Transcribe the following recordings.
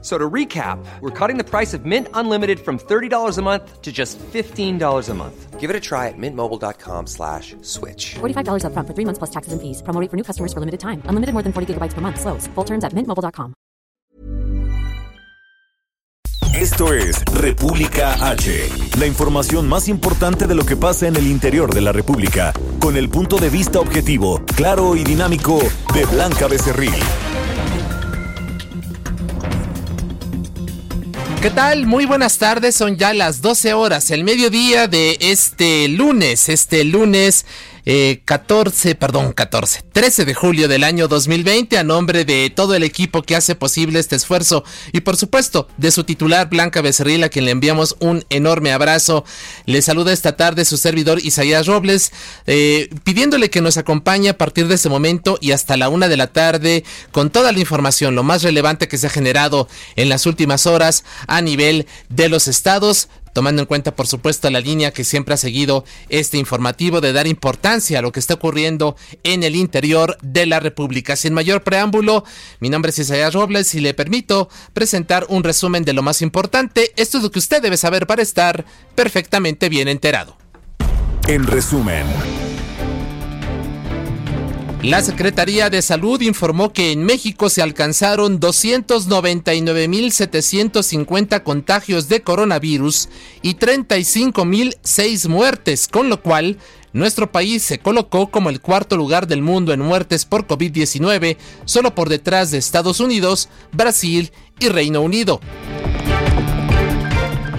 So to recap, we're cutting the price of Mint Unlimited from $30 a month to just $15 a month. Give it a try at mintmobile.com slash switch. $45 upfront for three months plus taxes and fees. Promo rate for new customers for limited time. Unlimited more than 40 gigabytes per month. Slows. Full terms at mintmobile.com. Esto es República H, la información más importante de lo que pasa en el interior de la República, con el punto de vista objetivo, claro y dinámico de Blanca Becerril. ¿Qué tal? Muy buenas tardes, son ya las 12 horas, el mediodía de este lunes, este lunes 14, eh, perdón, 14, 13 de julio del año 2020 a nombre de todo el equipo que hace posible este esfuerzo y por supuesto de su titular Blanca Becerril a quien le enviamos un enorme abrazo. Le saluda esta tarde su servidor Isaías Robles eh, pidiéndole que nos acompañe a partir de ese momento y hasta la una de la tarde con toda la información, lo más relevante que se ha generado en las últimas horas a nivel de los estados tomando en cuenta por supuesto la línea que siempre ha seguido este informativo de dar importancia a lo que está ocurriendo en el interior de la República. Sin mayor preámbulo, mi nombre es Isaías Robles y le permito presentar un resumen de lo más importante. Esto es lo que usted debe saber para estar perfectamente bien enterado. En resumen. La Secretaría de Salud informó que en México se alcanzaron 299.750 contagios de coronavirus y 35.006 muertes, con lo cual nuestro país se colocó como el cuarto lugar del mundo en muertes por COVID-19, solo por detrás de Estados Unidos, Brasil y Reino Unido.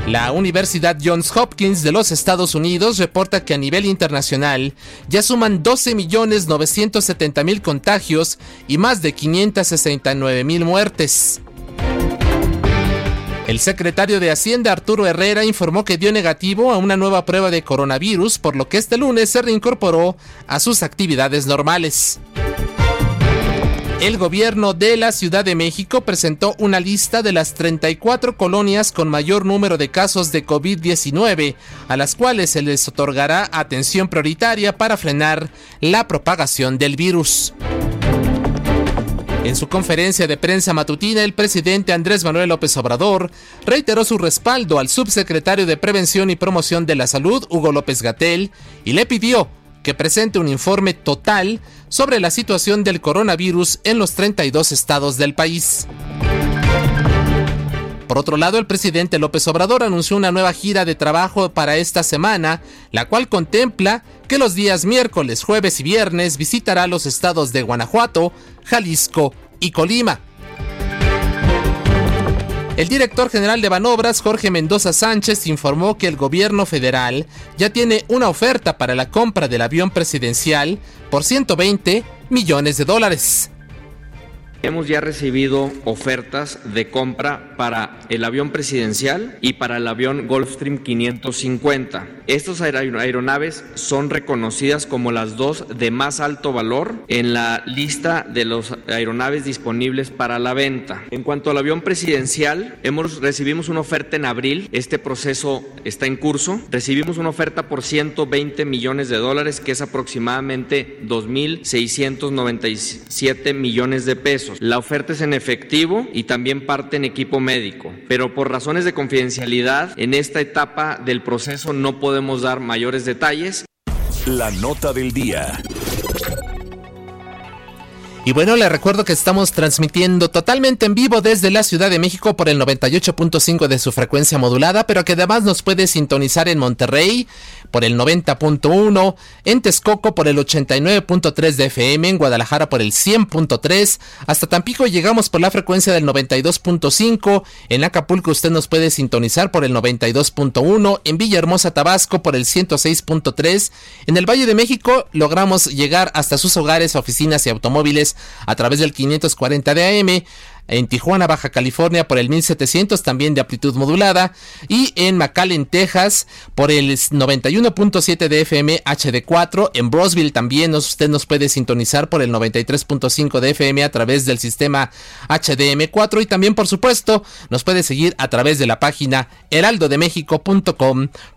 La Universidad Johns Hopkins de los Estados Unidos reporta que a nivel internacional ya suman 12.970.000 contagios y más de 569.000 muertes. El secretario de Hacienda Arturo Herrera informó que dio negativo a una nueva prueba de coronavirus, por lo que este lunes se reincorporó a sus actividades normales. El gobierno de la Ciudad de México presentó una lista de las 34 colonias con mayor número de casos de COVID-19, a las cuales se les otorgará atención prioritaria para frenar la propagación del virus. En su conferencia de prensa matutina, el presidente Andrés Manuel López Obrador reiteró su respaldo al subsecretario de Prevención y Promoción de la Salud, Hugo López Gatel, y le pidió presente un informe total sobre la situación del coronavirus en los 32 estados del país. Por otro lado, el presidente López Obrador anunció una nueva gira de trabajo para esta semana, la cual contempla que los días miércoles, jueves y viernes visitará los estados de Guanajuato, Jalisco y Colima. El director general de Banobras, Jorge Mendoza Sánchez, informó que el gobierno federal ya tiene una oferta para la compra del avión presidencial por 120 millones de dólares. Hemos ya recibido ofertas de compra para el avión presidencial y para el avión Gulfstream 550. Estas aeronaves son reconocidas como las dos de más alto valor en la lista de las aeronaves disponibles para la venta. En cuanto al avión presidencial, hemos recibimos una oferta en abril. Este proceso está en curso. Recibimos una oferta por 120 millones de dólares, que es aproximadamente 2.697 millones de pesos. La oferta es en efectivo y también parte en equipo médico, pero por razones de confidencialidad en esta etapa del proceso no podemos dar mayores detalles. La nota del día. Y bueno, le recuerdo que estamos transmitiendo totalmente en vivo desde la Ciudad de México por el 98.5 de su frecuencia modulada, pero que además nos puede sintonizar en Monterrey por el 90.1, en Texcoco por el 89.3 de FM, en Guadalajara por el 100.3, hasta Tampico llegamos por la frecuencia del 92.5, en Acapulco usted nos puede sintonizar por el 92.1, en Villahermosa, Tabasco por el 106.3, en el Valle de México logramos llegar hasta sus hogares, oficinas y automóviles a través del 540 de AM. En Tijuana, Baja California por el 1700 también de amplitud modulada y en McAllen, Texas por el 91.7 de FM HD4, en Brosville también usted nos puede sintonizar por el 93.5 de FM a través del sistema HDM4 y también por supuesto nos puede seguir a través de la página heraldodemexico.com.mx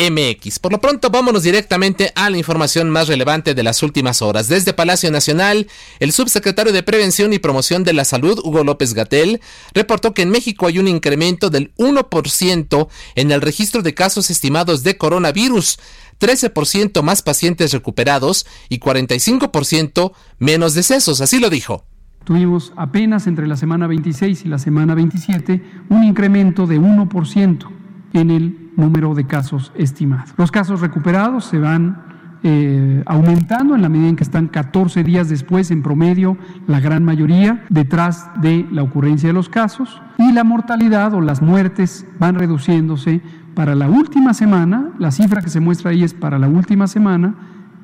MX. Por lo pronto, vámonos directamente a la información más relevante de las últimas horas. Desde Palacio Nacional, el subsecretario de Prevención y Promoción de la Salud, Hugo López Gatel, reportó que en México hay un incremento del 1% en el registro de casos estimados de coronavirus. 13% más pacientes recuperados y 45% menos decesos, así lo dijo. Tuvimos apenas entre la semana 26 y la semana 27 un incremento de 1% en el número de casos estimados. Los casos recuperados se van eh, aumentando en la medida en que están 14 días después, en promedio, la gran mayoría, detrás de la ocurrencia de los casos, y la mortalidad o las muertes van reduciéndose para la última semana, la cifra que se muestra ahí es para la última semana,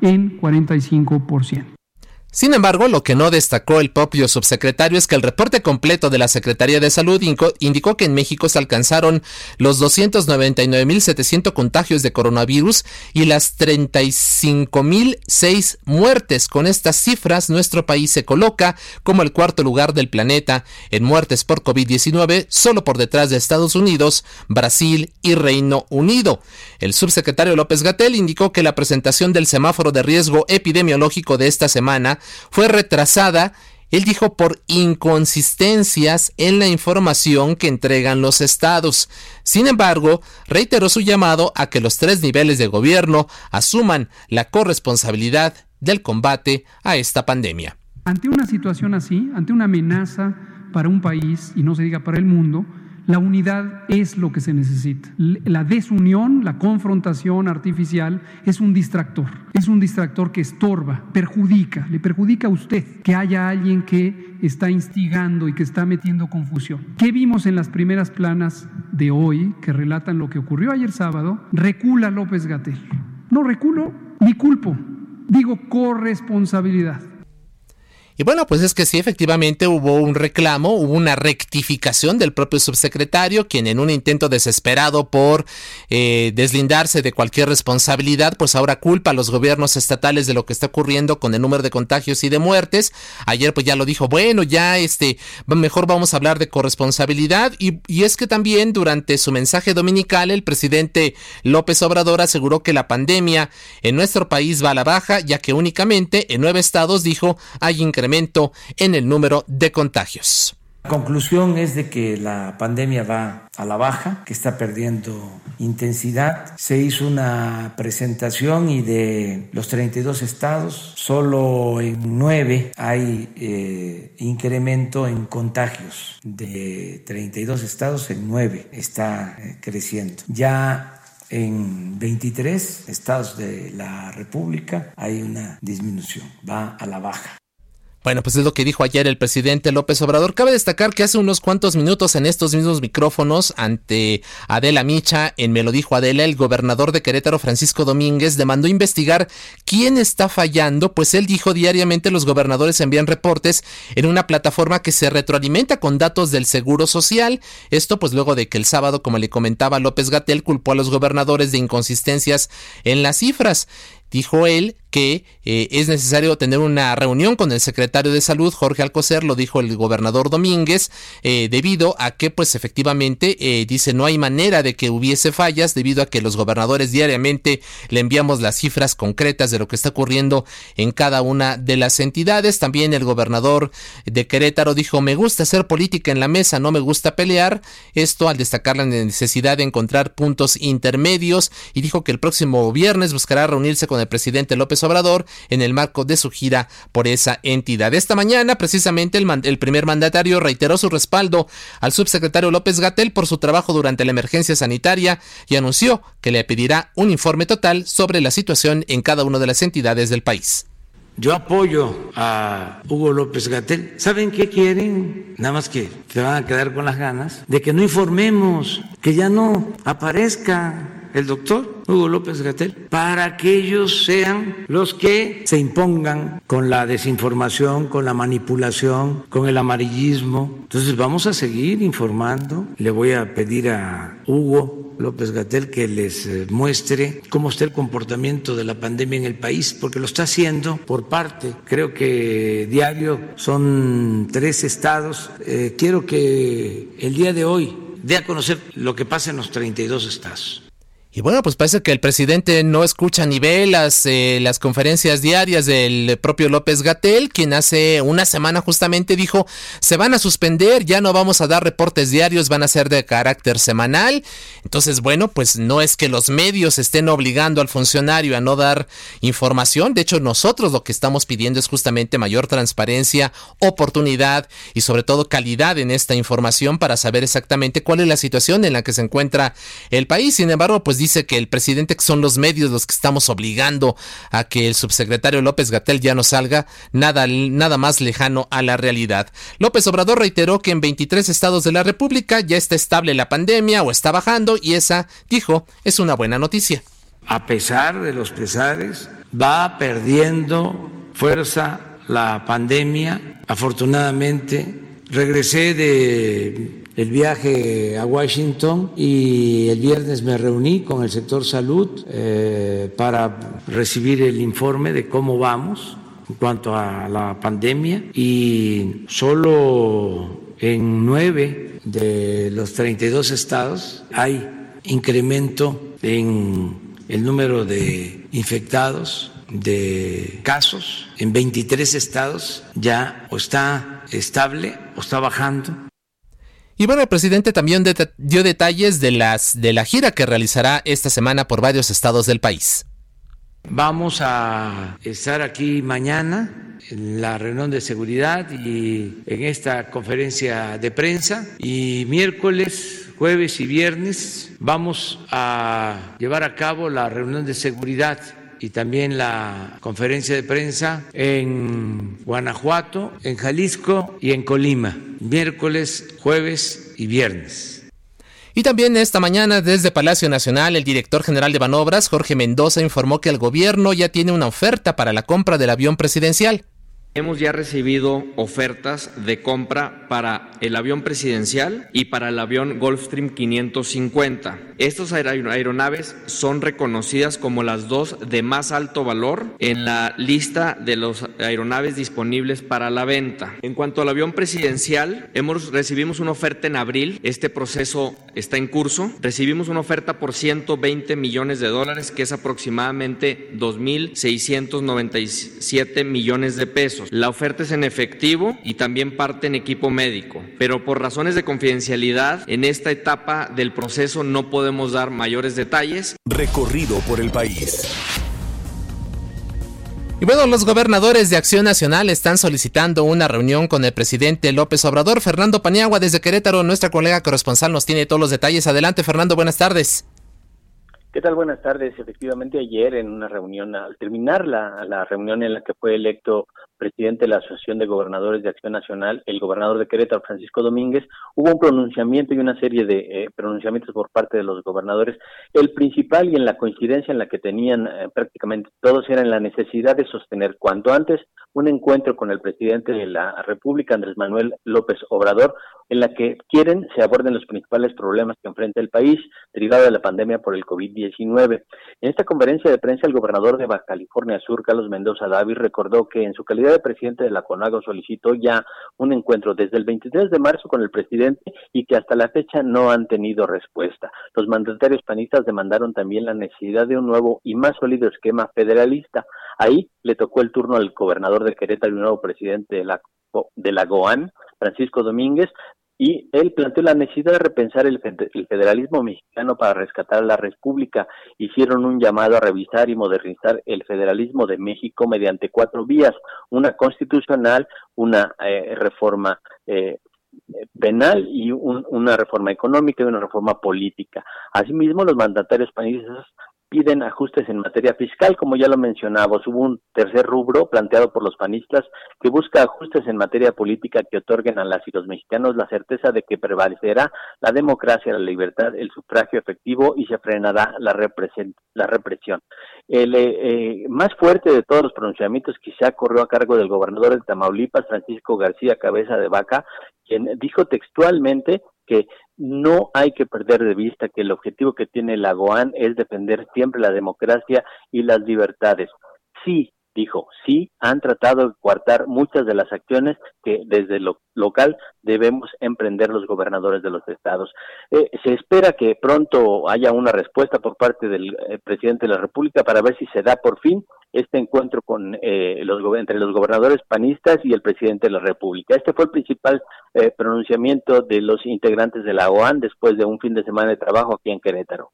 en 45%. Sin embargo, lo que no destacó el propio subsecretario es que el reporte completo de la Secretaría de Salud indicó que en México se alcanzaron los 299.700 contagios de coronavirus y las 35.006 muertes. Con estas cifras, nuestro país se coloca como el cuarto lugar del planeta en muertes por COVID-19, solo por detrás de Estados Unidos, Brasil y Reino Unido. El subsecretario López Gatel indicó que la presentación del semáforo de riesgo epidemiológico de esta semana fue retrasada, él dijo, por inconsistencias en la información que entregan los estados. Sin embargo, reiteró su llamado a que los tres niveles de gobierno asuman la corresponsabilidad del combate a esta pandemia. Ante una situación así, ante una amenaza para un país y no se diga para el mundo, la unidad es lo que se necesita. La desunión, la confrontación artificial es un distractor. Es un distractor que estorba, perjudica, le perjudica a usted que haya alguien que está instigando y que está metiendo confusión. ¿Qué vimos en las primeras planas de hoy que relatan lo que ocurrió ayer sábado? Recula López Gatel. No reculo ni culpo, digo corresponsabilidad. Y bueno, pues es que sí, efectivamente hubo un reclamo, hubo una rectificación del propio subsecretario, quien en un intento desesperado por eh, deslindarse de cualquier responsabilidad, pues ahora culpa a los gobiernos estatales de lo que está ocurriendo con el número de contagios y de muertes. Ayer pues ya lo dijo, bueno, ya este, mejor vamos a hablar de corresponsabilidad. Y, y es que también durante su mensaje dominical, el presidente López Obrador aseguró que la pandemia en nuestro país va a la baja, ya que únicamente en nueve estados, dijo, hay incremento en el número de contagios. La conclusión es de que la pandemia va a la baja, que está perdiendo intensidad. Se hizo una presentación y de los 32 estados, solo en 9 hay eh, incremento en contagios. De 32 estados, en 9 está eh, creciendo. Ya en 23 estados de la República hay una disminución, va a la baja. Bueno, pues es lo que dijo ayer el presidente López Obrador. Cabe destacar que hace unos cuantos minutos en estos mismos micrófonos ante Adela Micha, en Me lo dijo Adela, el gobernador de Querétaro, Francisco Domínguez, demandó investigar quién está fallando, pues él dijo diariamente los gobernadores envían reportes en una plataforma que se retroalimenta con datos del Seguro Social. Esto pues luego de que el sábado, como le comentaba López Gatel, culpó a los gobernadores de inconsistencias en las cifras. Dijo él que eh, es necesario tener una reunión con el secretario de salud, Jorge Alcocer, lo dijo el gobernador Domínguez, eh, debido a que pues efectivamente eh, dice no hay manera de que hubiese fallas debido a que los gobernadores diariamente le enviamos las cifras concretas de lo que está ocurriendo en cada una de las entidades. También el gobernador de Querétaro dijo me gusta hacer política en la mesa, no me gusta pelear. Esto al destacar la necesidad de encontrar puntos intermedios y dijo que el próximo viernes buscará reunirse con el presidente López En el marco de su gira por esa entidad. Esta mañana, precisamente, el, el primer mandatario reiteró su respaldo al subsecretario López Gatel por su trabajo durante la emergencia sanitaria y anunció que le pedirá un informe total sobre la situación en cada una de las entidades del país. Yo apoyo a Hugo López Gatel. ¿Saben qué quieren? Nada más que se van a quedar con las ganas de que no informemos, que ya no aparezca el doctor Hugo López Gatel para que ellos sean los que se impongan con la desinformación, con la manipulación, con el amarillismo. Entonces vamos a seguir informando. Le voy a pedir a Hugo López Gatel que les eh, muestre cómo está el comportamiento de la pandemia en el país, porque lo está haciendo por parte, creo que diario son tres estados. Eh, quiero que el día de hoy dé a conocer lo que pasa en los 32 estados. Y bueno, pues parece que el presidente no escucha ni ve las, eh, las conferencias diarias del propio López Gatel, quien hace una semana justamente dijo, se van a suspender, ya no vamos a dar reportes diarios, van a ser de carácter semanal. Entonces, bueno, pues no es que los medios estén obligando al funcionario a no dar información, de hecho nosotros lo que estamos pidiendo es justamente mayor transparencia, oportunidad y sobre todo calidad en esta información para saber exactamente cuál es la situación en la que se encuentra el país. Sin embargo, pues dice que el presidente que son los medios los que estamos obligando a que el subsecretario López Gatel ya no salga, nada, nada más lejano a la realidad. López Obrador reiteró que en 23 estados de la República ya está estable la pandemia o está bajando y esa, dijo, es una buena noticia. A pesar de los pesares, va perdiendo fuerza la pandemia. Afortunadamente, regresé de el viaje a Washington y el viernes me reuní con el sector salud eh, para recibir el informe de cómo vamos en cuanto a la pandemia y solo en nueve de los 32 estados hay incremento en el número de infectados, de casos. En 23 estados ya o está estable o está bajando y bueno, el presidente también dio detalles de, las, de la gira que realizará esta semana por varios estados del país. Vamos a estar aquí mañana en la reunión de seguridad y en esta conferencia de prensa y miércoles, jueves y viernes vamos a llevar a cabo la reunión de seguridad y también la conferencia de prensa en Guanajuato, en Jalisco y en Colima, miércoles, jueves y viernes. Y también esta mañana desde Palacio Nacional, el director general de Banobras, Jorge Mendoza, informó que el gobierno ya tiene una oferta para la compra del avión presidencial. Hemos ya recibido ofertas de compra para el avión presidencial y para el avión Gulfstream 550. Estas aeronaves son reconocidas como las dos de más alto valor en la lista de las aeronaves disponibles para la venta. En cuanto al avión presidencial, hemos recibimos una oferta en abril. Este proceso está en curso. Recibimos una oferta por 120 millones de dólares, que es aproximadamente 2.697 millones de pesos. La oferta es en efectivo y también parte en equipo médico, pero por razones de confidencialidad, en esta etapa del proceso no podemos dar mayores detalles. Recorrido por el país. Y bueno, los gobernadores de Acción Nacional están solicitando una reunión con el presidente López Obrador. Fernando Paniagua desde Querétaro, nuestra colega corresponsal, nos tiene todos los detalles. Adelante, Fernando, buenas tardes. ¿Qué tal? Buenas tardes. Efectivamente, ayer en una reunión, al terminar la, la reunión en la que fue electo presidente de la Asociación de Gobernadores de Acción Nacional, el gobernador de Querétaro, Francisco Domínguez, hubo un pronunciamiento y una serie de eh, pronunciamientos por parte de los gobernadores. El principal y en la coincidencia en la que tenían eh, prácticamente todos era en la necesidad de sostener cuanto antes un encuentro con el presidente de la República, Andrés Manuel López Obrador, en la que quieren se aborden los principales problemas que enfrenta el país derivado de la pandemia por el COVID-19. En esta conferencia de prensa, el gobernador de Baja California Sur, Carlos Mendoza David, recordó que en su calidad de presidente de la CONAGO solicitó ya un encuentro desde el 23 de marzo con el presidente y que hasta la fecha no han tenido respuesta. Los mandatarios panistas demandaron también la necesidad de un nuevo y más sólido esquema federalista. Ahí le tocó el turno al gobernador de Querétaro y nuevo presidente de la de la GOAN, Francisco Domínguez, y él planteó la necesidad de repensar el, federalismo mexicano para rescatar a la República. Hicieron un llamado a revisar y modernizar el federalismo de México mediante cuatro vías, una constitucional, una eh, reforma eh, penal y una reforma económica y una reforma política. Asimismo, los mandatarios panistas piden ajustes en materia fiscal, como ya lo mencionamos, hubo un tercer rubro planteado por los panistas que busca ajustes en materia política que otorguen a las y los mexicanos la certeza de que prevalecerá la democracia, la libertad, el sufragio efectivo y se frenará la, la represión. El eh, eh, más fuerte de todos los pronunciamientos quizá corrió a cargo del gobernador de Tamaulipas, Francisco García Cabeza de Vaca, quien dijo textualmente que no hay que perder de vista que el objetivo que tiene la GOAN es defender siempre la democracia y las libertades. Sí, dijo, sí han tratado de coartar muchas de las acciones que desde lo local debemos emprender los gobernadores de los estados. Eh, se espera que pronto haya una respuesta por parte del eh, presidente de la República para ver si se da por fin este encuentro con eh, los entre los gobernadores panistas y el presidente de la República. Este fue el principal pronunciamiento de los integrantes de la OAN después de un fin de semana de trabajo aquí en Querétaro.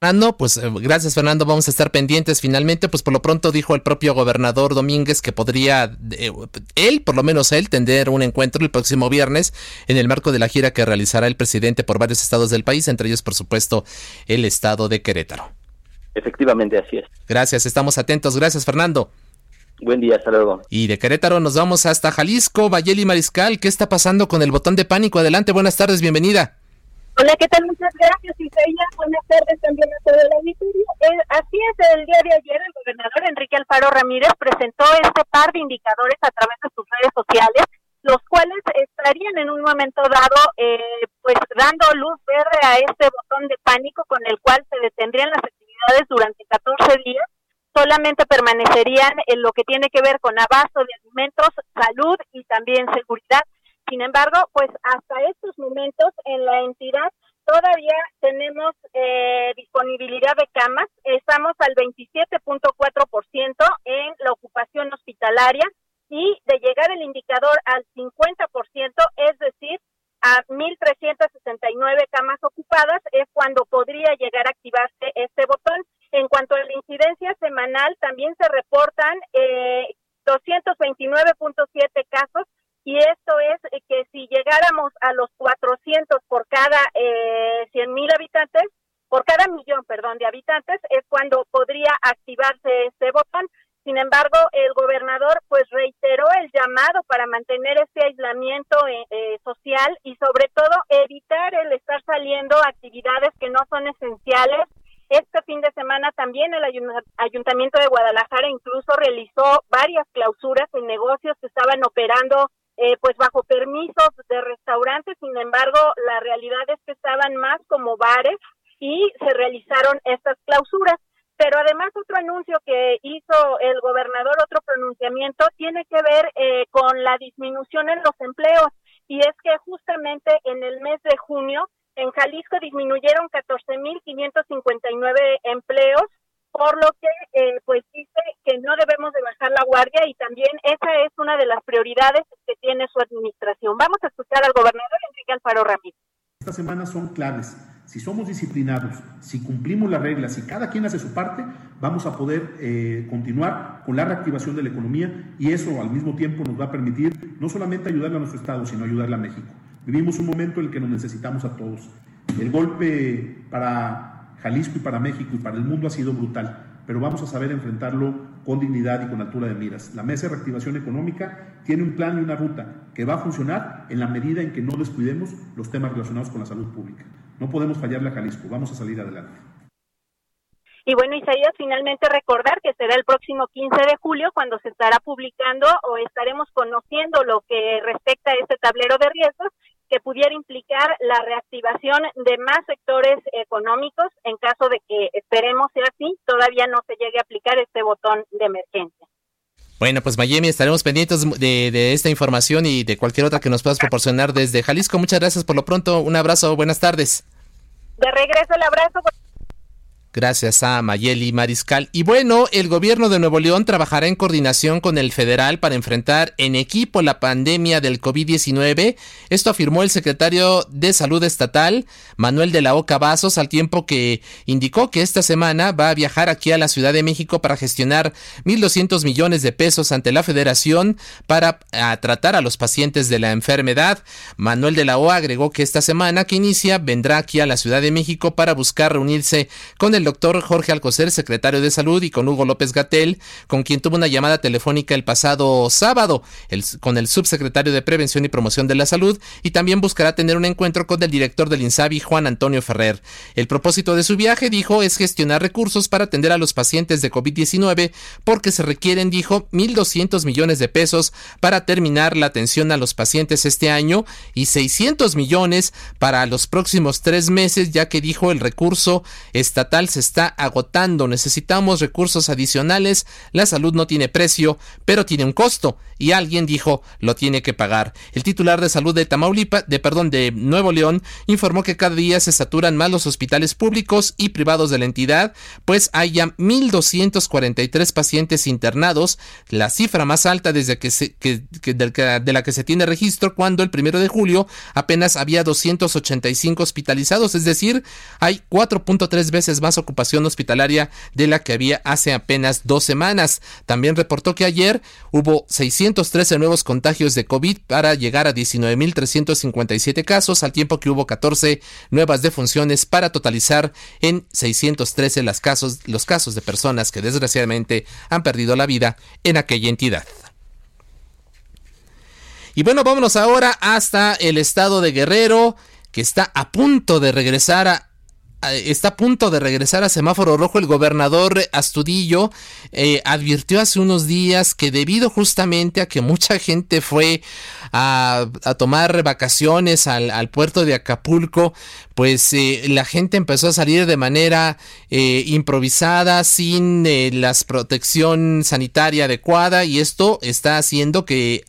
Fernando, pues eh, gracias Fernando, vamos a estar pendientes finalmente, pues por lo pronto dijo el propio gobernador Domínguez que podría, eh, él, por lo menos él, tender un encuentro el próximo viernes en el marco de la gira que realizará el presidente por varios estados del país, entre ellos por supuesto el estado de Querétaro. Efectivamente, así es. Gracias, estamos atentos, gracias Fernando. Buen día, hasta luego. Y de Querétaro nos vamos hasta Jalisco, Valleli Mariscal, ¿qué está pasando con el botón de pánico? Adelante, buenas tardes, bienvenida. Hola, ¿qué tal? Muchas gracias, Isaías. Buenas tardes también a todo el auditorio. Eh, así es, el día de ayer el gobernador Enrique Alfaro Ramírez presentó este par de indicadores a través de sus redes sociales, los cuales estarían en un momento dado, eh, pues dando luz verde a este botón de pánico con el cual se detendrían las actividades durante 14 días. Solamente permanecerían en lo que tiene que ver con abasto de alimentos, salud y también seguridad sin embargo, pues hasta estos momentos en la entidad todavía tenemos eh, disponibilidad de camas, estamos al 27.4% en la ocupación hospitalaria y de llegar el indicador al 50%, es decir, a 1.369 camas ocupadas, es cuando podría llegar a activarse este botón. En cuanto a la incidencia semanal, también se reportan eh, 229.7 casos y esto es eh, que si llegáramos a los 400 por cada eh, 100 mil habitantes, por cada millón, perdón, de habitantes, es cuando podría activarse este botón. Sin embargo, el gobernador pues reiteró el llamado para mantener este aislamiento eh, eh, social y sobre todo evitar el estar saliendo actividades que no son esenciales. Este fin de semana también el Ayuntamiento de Guadalajara incluso realizó varias clausuras en negocios que estaban operando eh, pues bajo permisos de restaurantes, sin embargo, la realidad es que estaban más como bares y se realizaron estas clausuras. Pero además otro anuncio que hizo el gobernador, otro pronunciamiento, tiene que ver eh, con la disminución en los empleos. Y es que justamente en el mes de junio en Jalisco disminuyeron 14.559 empleos por lo que eh, pues dice que no debemos de bajar la guardia y también esa es una de las prioridades que tiene su administración. Vamos a escuchar al gobernador Enrique Alfaro Ramírez. Estas semanas son claves. Si somos disciplinados, si cumplimos las reglas, si cada quien hace su parte, vamos a poder eh, continuar con la reactivación de la economía y eso al mismo tiempo nos va a permitir no solamente ayudarle a nuestro Estado, sino ayudarle a México. Vivimos un momento en el que nos necesitamos a todos. El golpe para Jalisco y para México y para el mundo ha sido brutal, pero vamos a saber enfrentarlo con dignidad y con altura de miras. La Mesa de Reactivación Económica tiene un plan y una ruta que va a funcionar en la medida en que no descuidemos los temas relacionados con la salud pública. No podemos fallarle a Jalisco, vamos a salir adelante. Y bueno, Isaías, finalmente recordar que será el próximo 15 de julio cuando se estará publicando o estaremos conociendo lo que respecta a este tablero de riesgos que pudiera implicar la reactivación de más sectores económicos en caso de que esperemos sea así, todavía no se llegue a aplicar este botón de emergencia. Bueno, pues Miami, estaremos pendientes de, de, esta información y de cualquier otra que nos puedas proporcionar desde Jalisco. Muchas gracias por lo pronto. Un abrazo, buenas tardes. De regreso el abrazo. Gracias a Mayeli Mariscal. Y bueno, el gobierno de Nuevo León trabajará en coordinación con el federal para enfrentar en equipo la pandemia del COVID-19. Esto afirmó el secretario de Salud Estatal, Manuel de la Oca Vasos, al tiempo que indicó que esta semana va a viajar aquí a la Ciudad de México para gestionar 1.200 millones de pesos ante la federación para tratar a los pacientes de la enfermedad. Manuel de la O agregó que esta semana que inicia vendrá aquí a la Ciudad de México para buscar reunirse con el doctor Jorge Alcocer, secretario de Salud, y con Hugo López Gatel, con quien tuvo una llamada telefónica el pasado sábado, con el subsecretario de Prevención y Promoción de la Salud, y también buscará tener un encuentro con el director del INSABI, Juan Antonio Ferrer. El propósito de su viaje, dijo, es gestionar recursos para atender a los pacientes de COVID-19, porque se requieren, dijo, 1.200 millones de pesos para terminar la atención a los pacientes este año y 600 millones para los próximos tres meses, ya que dijo el recurso estatal se está agotando. Necesitamos recursos adicionales. La salud no tiene precio, pero tiene un costo. Y alguien dijo lo tiene que pagar. El titular de salud de Tamaulipas, de perdón, de Nuevo León, informó que cada día se saturan más los hospitales públicos y privados de la entidad, pues hay ya 1.243 pacientes internados, la cifra más alta desde que, se, de la que se tiene registro cuando el primero de julio apenas había 285 hospitalizados, es decir, hay 4.3 veces más ocupación hospitalaria de la que había hace apenas dos semanas. También reportó que ayer hubo 613 nuevos contagios de COVID para llegar a 19.357 casos, al tiempo que hubo 14 nuevas defunciones para totalizar en 613 las casos, los casos de personas que desgraciadamente han perdido la vida en aquella entidad. Y bueno, vámonos ahora hasta el estado de Guerrero, que está a punto de regresar a, está a punto de regresar a semáforo rojo. El gobernador Astudillo eh, advirtió hace unos días que debido justamente a que mucha gente fue a, tomar vacaciones al, puerto de Acapulco, pues eh, la gente empezó a salir de manera eh, improvisada, sin la protección sanitaria adecuada y esto está haciendo que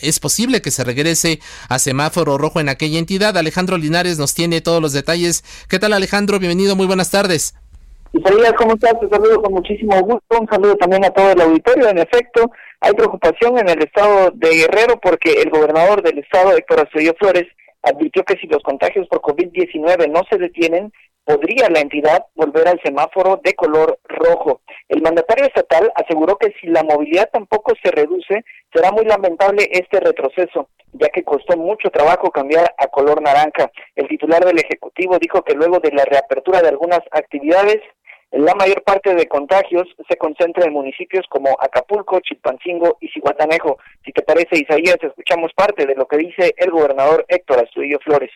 es posible que se regrese a semáforo rojo en aquella entidad. Alejandro Linares nos tiene todos los detalles. ¿Qué tal Alejandro? bienvenido, muy buenas tardes. Isaías, ¿cómo estás? Te saludo con muchísimo gusto. Un saludo también a todo el auditorio. En efecto, hay preocupación en el estado de Guerrero porque el gobernador del estado, Héctor Astudillo Flores, advirtió que si los contagios por COVID-19 no se detienen, podría la entidad volver al semáforo de color rojo. El mandatario estatal aseguró que si la movilidad tampoco se reduce, será muy lamentable este retroceso, ya que costó mucho trabajo cambiar a color naranja. El titular del Ejecutivo dijo que luego de la reapertura de algunas actividades, la mayor parte de contagios se concentra en municipios como Acapulco, Chilpancingo y Cihuatanejo. Si te parece, Isaías, escuchamos parte de lo que dice el gobernador Héctor Astudillo Flores.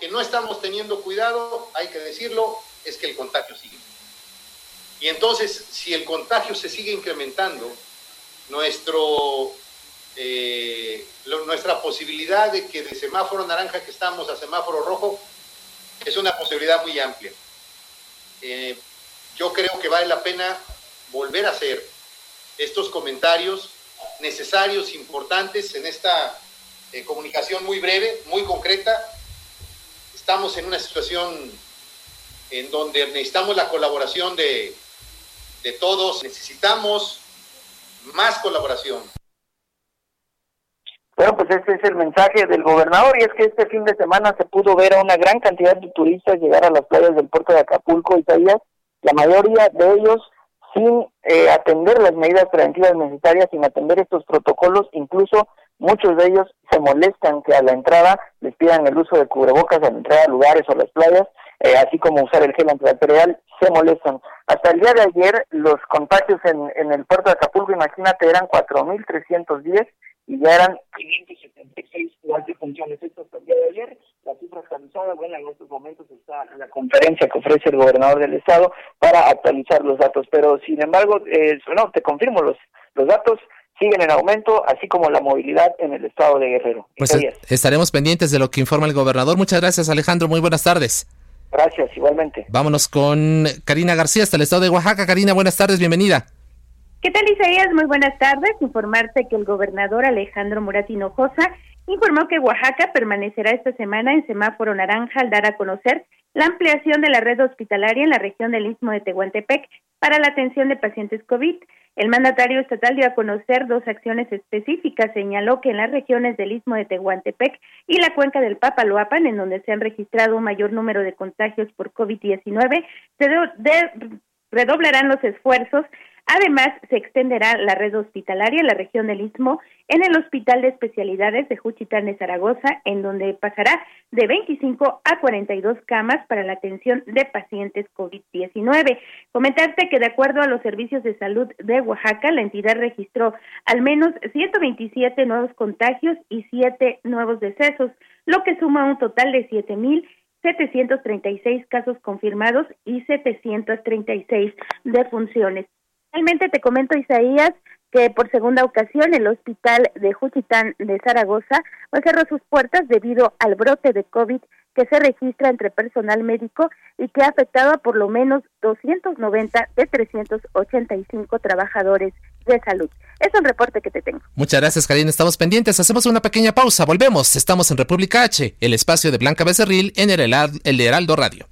Que no estamos teniendo cuidado, hay que decirlo, es que el contagio sigue. Y entonces, si el contagio se sigue incrementando, nuestro, eh, nuestra posibilidad de que de semáforo naranja que estamos a semáforo rojo es una posibilidad muy amplia. Eh, yo creo que vale la pena volver a hacer estos comentarios necesarios, importantes en esta eh, comunicación muy breve, muy concreta. Estamos en una situación en donde necesitamos la colaboración de, de todos, necesitamos más colaboración. Bueno, pues este es el mensaje del gobernador y es que este fin de semana se pudo ver a una gran cantidad de turistas llegar a las playas del puerto de Acapulco, Italia, la mayoría de ellos sin eh, atender las medidas preventivas necesarias, sin atender estos protocolos, incluso muchos de ellos se molestan que a la entrada les pidan el uso de cubrebocas al entrar a lugares o las playas, eh, así como usar el gel antibacterial, se molestan. Hasta el día de ayer los contagios en, en el puerto de Acapulco, imagínate, eran 4.310 y ya eran 576 igual de funciones. Esto hasta el día de ayer, la cifra actualizada, bueno, en estos momentos está la conferencia que ofrece el gobernador del estado para actualizar los datos, pero sin embargo, eh, no, te confirmo, los, los datos siguen en aumento, así como la movilidad en el estado de Guerrero. Pues estaremos pendientes de lo que informa el gobernador. Muchas gracias, Alejandro. Muy buenas tardes. Gracias, igualmente. Vámonos con Karina García hasta el estado de Oaxaca. Karina, buenas tardes, bienvenida. ¿Qué tal, Isaías? Muy buenas tardes. Informarte que el gobernador Alejandro Murat Hinojosa informó que Oaxaca permanecerá esta semana en semáforo naranja al dar a conocer la ampliación de la red hospitalaria en la región del Istmo de Tehuantepec para la atención de pacientes COVID. El mandatario estatal dio a conocer dos acciones específicas. Señaló que en las regiones del Istmo de Tehuantepec y la cuenca del Papaloapan, en donde se han registrado un mayor número de contagios por COVID-19, se redoblarán los esfuerzos Además, se extenderá la red hospitalaria en la región del Istmo en el Hospital de Especialidades de Juchitán de Zaragoza, en donde pasará de 25 a 42 camas para la atención de pacientes COVID-19. Comentarte que de acuerdo a los servicios de salud de Oaxaca, la entidad registró al menos 127 nuevos contagios y 7 nuevos decesos, lo que suma un total de 7.736 casos confirmados y 736 defunciones. Finalmente te comento, Isaías, que por segunda ocasión el hospital de Juchitán de Zaragoza pues, cerró sus puertas debido al brote de COVID que se registra entre personal médico y que ha afectado a por lo menos 290 de 385 trabajadores de salud. Es un reporte que te tengo. Muchas gracias, Karina. Estamos pendientes. Hacemos una pequeña pausa. Volvemos. Estamos en República H, el espacio de Blanca Becerril en el, el Heraldo Radio.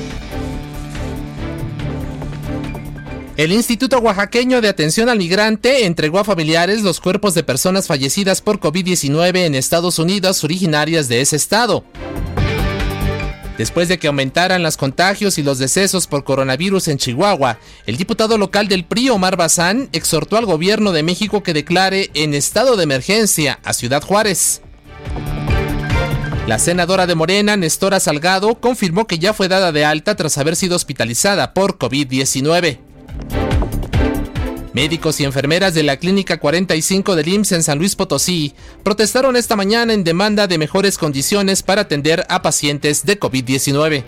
El Instituto Oaxaqueño de Atención al Migrante entregó a familiares los cuerpos de personas fallecidas por COVID-19 en Estados Unidos originarias de ese estado. Después de que aumentaran los contagios y los decesos por coronavirus en Chihuahua, el diputado local del PRI, Omar Bazán, exhortó al gobierno de México que declare en estado de emergencia a Ciudad Juárez. La senadora de Morena, Nestora Salgado, confirmó que ya fue dada de alta tras haber sido hospitalizada por COVID-19. Médicos y enfermeras de la Clínica 45 del IMSS en San Luis Potosí protestaron esta mañana en demanda de mejores condiciones para atender a pacientes de COVID-19.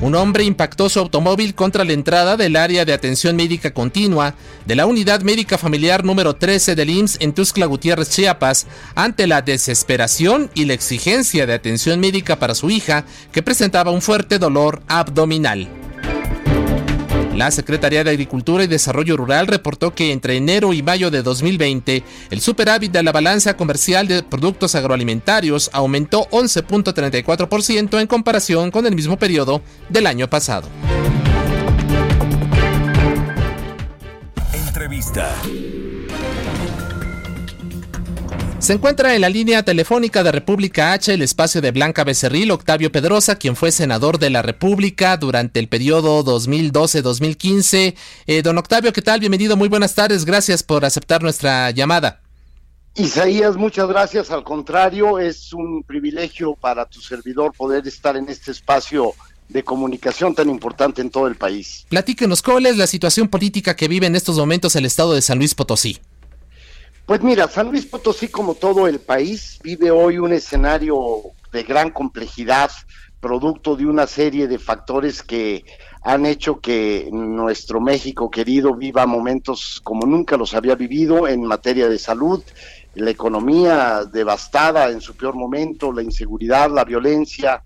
Un hombre impactó su automóvil contra la entrada del área de atención médica continua de la Unidad Médica Familiar número 13 del IMSS en Tuxtla Gutiérrez, Chiapas, ante la desesperación y la exigencia de atención médica para su hija, que presentaba un fuerte dolor abdominal. La Secretaría de Agricultura y Desarrollo Rural reportó que entre enero y mayo de 2020, el superávit de la balanza comercial de productos agroalimentarios aumentó 11.34% en comparación con el mismo periodo del año pasado. Entrevista. Se encuentra en la línea telefónica de República H el espacio de Blanca Becerril, Octavio Pedrosa, quien fue senador de la República durante el periodo 2012-2015. Eh, don Octavio, ¿qué tal? Bienvenido, muy buenas tardes, gracias por aceptar nuestra llamada. Isaías, muchas gracias. Al contrario, es un privilegio para tu servidor poder estar en este espacio de comunicación tan importante en todo el país. Platíquenos, ¿cuál es la situación política que vive en estos momentos el estado de San Luis Potosí? Pues mira, San Luis Potosí, como todo el país, vive hoy un escenario de gran complejidad, producto de una serie de factores que han hecho que nuestro México querido viva momentos como nunca los había vivido en materia de salud, la economía devastada en su peor momento, la inseguridad, la violencia.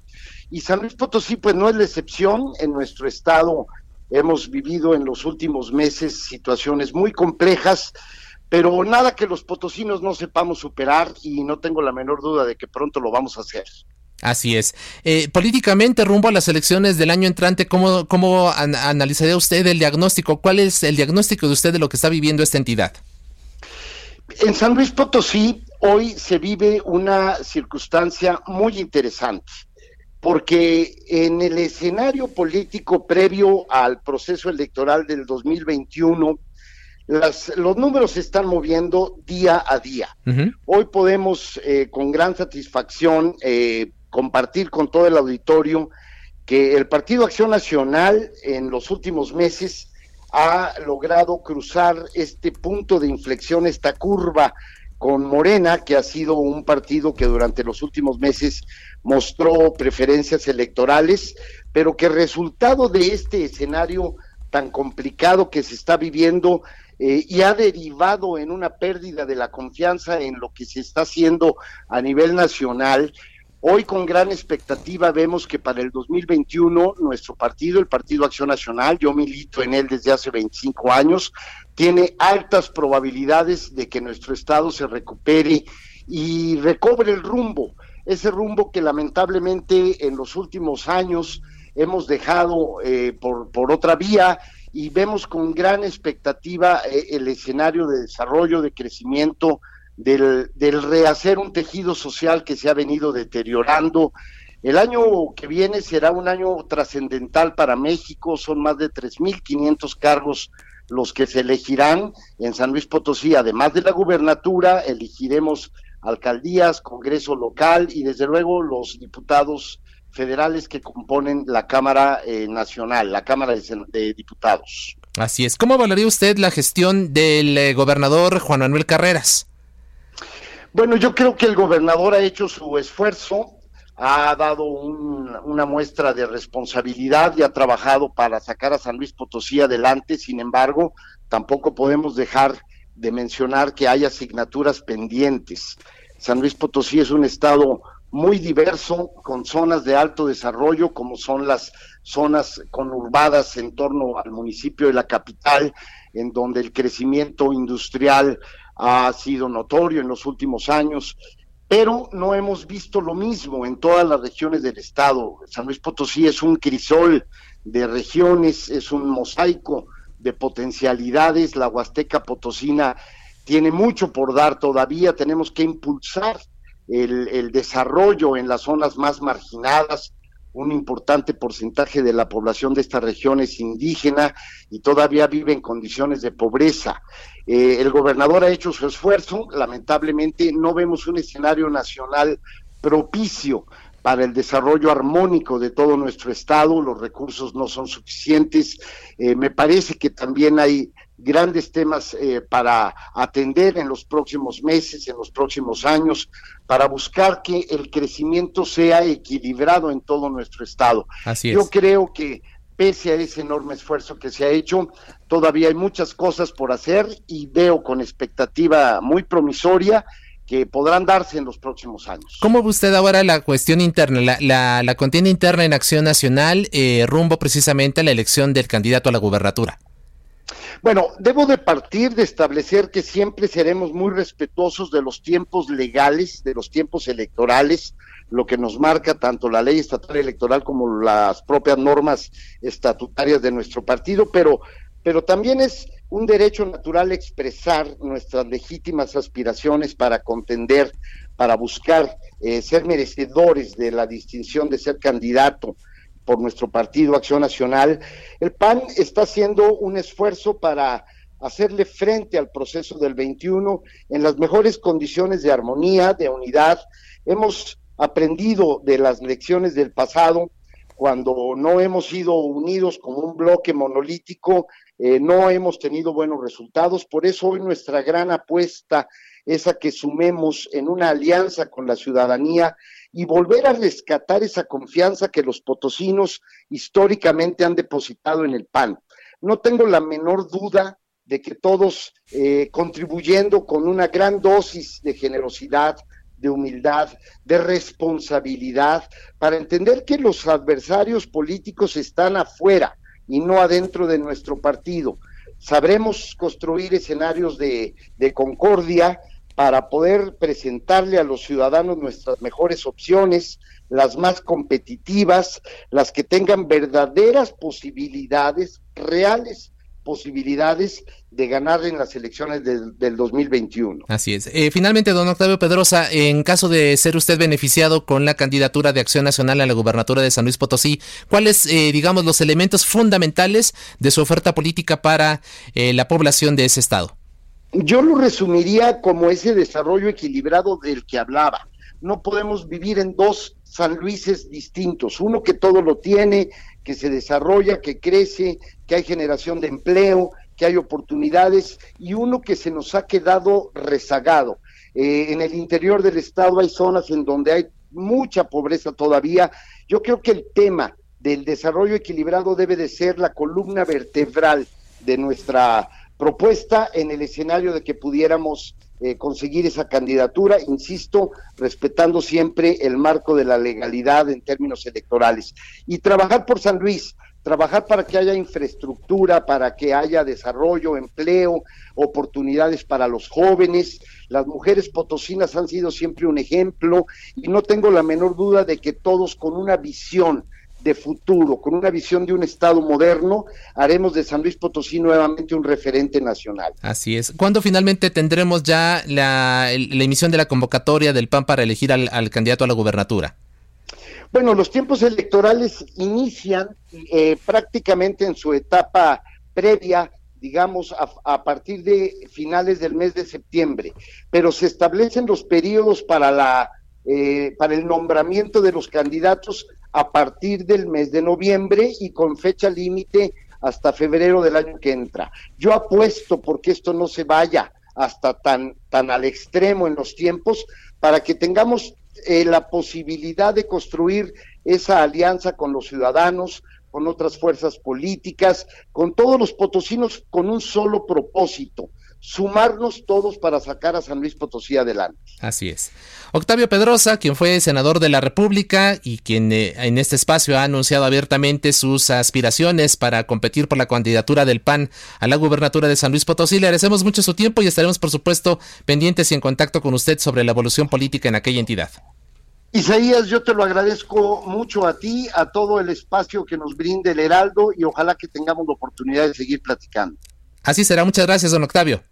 Y San Luis Potosí, pues no es la excepción. En nuestro estado hemos vivido en los últimos meses situaciones muy complejas pero nada que los potosinos no sepamos superar y no tengo la menor duda de que pronto lo vamos a hacer. Así es. Eh, políticamente, rumbo a las elecciones del año entrante, ¿cómo, cómo analizaría usted el diagnóstico? ¿Cuál es el diagnóstico de usted de lo que está viviendo esta entidad? En San Luis Potosí hoy se vive una circunstancia muy interesante, porque en el escenario político previo al proceso electoral del 2021, los números se están moviendo día a día. Hoy podemos eh, con gran satisfacción eh, compartir con todo el auditorio que el Partido Acción Nacional en los últimos meses ha logrado cruzar este punto de inflexión, esta curva con Morena, que ha sido un partido que durante los últimos meses mostró preferencias electorales, pero que resultado de este escenario tan complicado que se está viviendo eh, y ha derivado en una pérdida de la confianza en lo que se está haciendo a nivel nacional, Hoy con gran expectativa vemos que para el 2021 nuestro partido, el Partido Acción Nacional, yo milito en él desde hace 25 años, tiene altas probabilidades de que nuestro Estado se recupere y recobre el rumbo, ese rumbo que lamentablemente en los últimos años hemos dejado eh, por, por otra vía y vemos con gran expectativa eh, el escenario de desarrollo, de crecimiento del, rehacer un tejido social que se ha venido deteriorando. El año que viene será un año trascendental para México, son más de 3.500 cargos los que se elegirán en San Luis Potosí, además de la gubernatura, elegiremos alcaldías, Congreso local y desde luego los diputados federales que componen la Cámara eh, Nacional, la Cámara de, Diputados. Así es. ¿Cómo valoraría usted la gestión del eh, gobernador Juan Manuel Carreras? Bueno, yo creo que el gobernador ha hecho su esfuerzo, ha dado una muestra de responsabilidad y ha trabajado para sacar a San Luis Potosí adelante. Sin embargo, tampoco podemos dejar de mencionar que hay asignaturas pendientes. San Luis Potosí es un estado muy diverso, con zonas de alto desarrollo, como son las zonas conurbadas en torno al municipio de la capital, en donde el crecimiento industrial ha sido notorio en los últimos años, pero no hemos visto lo mismo en todas las regiones del estado. San Luis Potosí es un crisol de regiones, es un mosaico de potencialidades, la Huasteca Potosina tiene mucho por dar todavía, tenemos que impulsar el, desarrollo en las zonas más marginadas, un importante porcentaje de la población de esta región es indígena y todavía vive en condiciones de pobreza. Eh, el gobernador ha hecho su esfuerzo, lamentablemente no vemos un escenario nacional propicio para el desarrollo armónico de todo nuestro estado, los recursos no son suficientes. Eh, me parece que también hay grandes temas eh, para atender en los próximos meses, en los próximos años, para buscar que el crecimiento sea equilibrado en todo nuestro estado. Así Yo creo que pese a ese enorme esfuerzo que se ha hecho, todavía hay muchas cosas por hacer y veo con expectativa muy promisoria que podrán darse en los próximos años. ¿Cómo ve usted ahora la cuestión interna, la, la, contienda interna en Acción Nacional eh, rumbo precisamente a la elección del candidato a la gubernatura? Bueno, debo de partir de establecer que siempre seremos muy respetuosos de los tiempos legales, de los tiempos electorales, lo que nos marca tanto la ley estatal electoral como las propias normas estatutarias de nuestro partido, pero, pero también es un derecho natural expresar nuestras legítimas aspiraciones para contender, para buscar eh, ser merecedores de la distinción de ser candidato por nuestro partido Acción Nacional, el PAN está haciendo un esfuerzo para hacerle frente al proceso del 21 en las mejores condiciones de armonía, de unidad. Hemos aprendido de las lecciones del pasado cuando no hemos sido unidos como un bloque monolítico, eh, no hemos tenido buenos resultados. Por eso hoy nuestra gran apuesta es a que sumemos en una alianza con la ciudadanía y volver a rescatar esa confianza que los potosinos históricamente han depositado en el PAN. No tengo la menor duda de que todos eh, contribuyendo con una gran dosis de generosidad, de humildad, de responsabilidad, para entender que los adversarios políticos están afuera y no adentro de nuestro partido. Sabremos construir escenarios de, de concordia, para poder presentarle a los ciudadanos nuestras mejores opciones, las más competitivas, las que tengan verdaderas posibilidades, reales posibilidades de ganar en las elecciones del, 2021. Así es. Eh, finalmente, don Octavio Pedrosa, en caso de ser usted beneficiado con la candidatura de Acción Nacional a la gubernatura de San Luis Potosí, ¿cuáles, eh, digamos, los elementos fundamentales de su oferta política para eh, la población de ese estado? Yo lo resumiría como ese desarrollo equilibrado del que hablaba. No podemos vivir en dos San Luises distintos, uno que todo lo tiene, que se desarrolla, que crece, que hay generación de empleo, que hay oportunidades, y uno que se nos ha quedado rezagado. Eh, en el interior del estado hay zonas en donde hay mucha pobreza todavía. Yo creo que el tema del desarrollo equilibrado debe de ser la columna vertebral de nuestra propuesta en el escenario de que pudiéramos eh, conseguir esa candidatura, insisto, respetando siempre el marco de la legalidad en términos electorales. Y trabajar por San Luis, trabajar para que haya infraestructura, para que haya desarrollo, empleo, oportunidades para los jóvenes. Las mujeres potosinas han sido siempre un ejemplo y no tengo la menor duda de que todos con una visión de futuro, con una visión de un Estado moderno, haremos de San Luis Potosí nuevamente un referente nacional. Así es. ¿Cuándo finalmente tendremos ya la, emisión de la convocatoria del PAN para elegir al, candidato a la gubernatura? Bueno, los tiempos electorales inician eh, prácticamente en su etapa previa digamos, a, partir de finales del mes de septiembre, pero se establecen los periodos para la eh, para el nombramiento de los candidatos a partir del mes de noviembre y con fecha límite hasta febrero del año que entra. Yo apuesto porque esto no se vaya hasta tan, tan al extremo en los tiempos para que tengamos eh, la posibilidad de construir esa alianza con los ciudadanos, con otras fuerzas políticas, con todos los potosinos con un solo propósito, sumarnos todos para sacar a San Luis Potosí adelante. Así es. Octavio Pedrosa, quien fue senador de la República y quien eh, en este espacio ha anunciado abiertamente sus aspiraciones para competir por la candidatura del PAN a la gubernatura de San Luis Potosí. Le agradecemos mucho su tiempo y estaremos, por supuesto, pendientes y en contacto con usted sobre la evolución política en aquella entidad. Isaías, yo te lo agradezco mucho a ti, a todo el espacio que nos brinde el Heraldo y ojalá que tengamos la oportunidad de seguir platicando. Así será. Muchas gracias, don Octavio.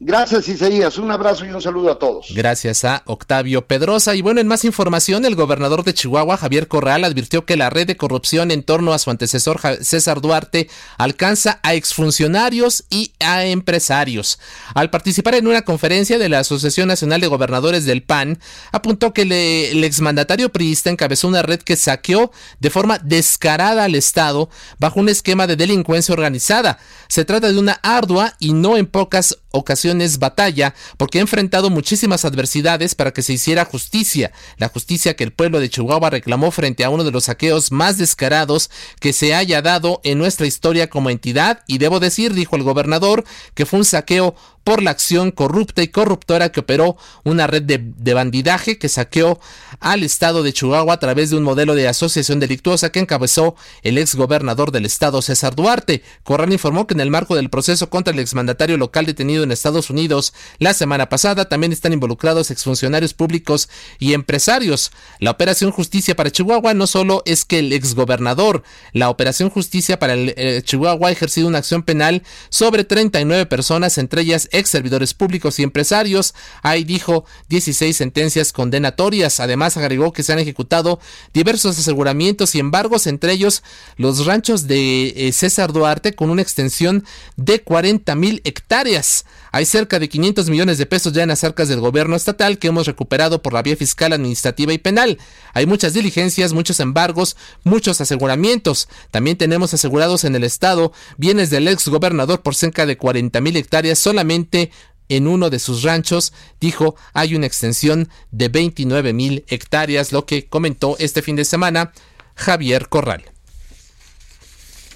Gracias, Isaías. Un abrazo y un saludo a todos. Gracias a Octavio Pedrosa. Y bueno, en más información, el gobernador de Chihuahua, Javier Corral, advirtió que la red de corrupción en torno a su antecesor César Duarte alcanza a exfuncionarios y a empresarios. Al participar en una conferencia de la Asociación Nacional de Gobernadores del PAN, apuntó que el exmandatario priista encabezó una red que saqueó de forma descarada al Estado bajo un esquema de delincuencia organizada. Se trata de una ardua y no en pocas ocasiones batalla porque ha enfrentado muchísimas adversidades para que se hiciera justicia, la justicia que el pueblo de Chihuahua reclamó frente a uno de los saqueos más descarados que se haya dado en nuestra historia como entidad. Y debo decir, dijo el gobernador, que fue un saqueo por la acción corrupta y corruptora que operó una red de, bandidaje que saqueó al estado de Chihuahua a través de un modelo de asociación delictuosa que encabezó el ex gobernador del estado César Duarte. Corral informó que en el marco del proceso contra el exmandatario local detenido en Estados Unidos la semana pasada también están involucrados exfuncionarios públicos y empresarios. La operación Justicia para Chihuahua no solo es que el exgobernador, la operación Justicia para el, eh, Chihuahua ha ejercido una acción penal sobre 39 personas, entre ellas ex servidores públicos y empresarios. Hay, dijo, 16 sentencias condenatorias. Además, agregó que se han ejecutado diversos aseguramientos y embargos, entre ellos los ranchos de eh, César Duarte con una extensión de 40 mil hectáreas. Hay cerca de 500 millones de pesos ya en las arcas del gobierno estatal que hemos recuperado por la vía fiscal, administrativa y penal. Hay muchas diligencias, muchos embargos, muchos aseguramientos. También tenemos asegurados en el estado bienes del ex gobernador por cerca de 40 mil hectáreas solamente en uno de sus ranchos, dijo, hay una extensión de 29 mil hectáreas, lo que comentó este fin de semana Javier Corral.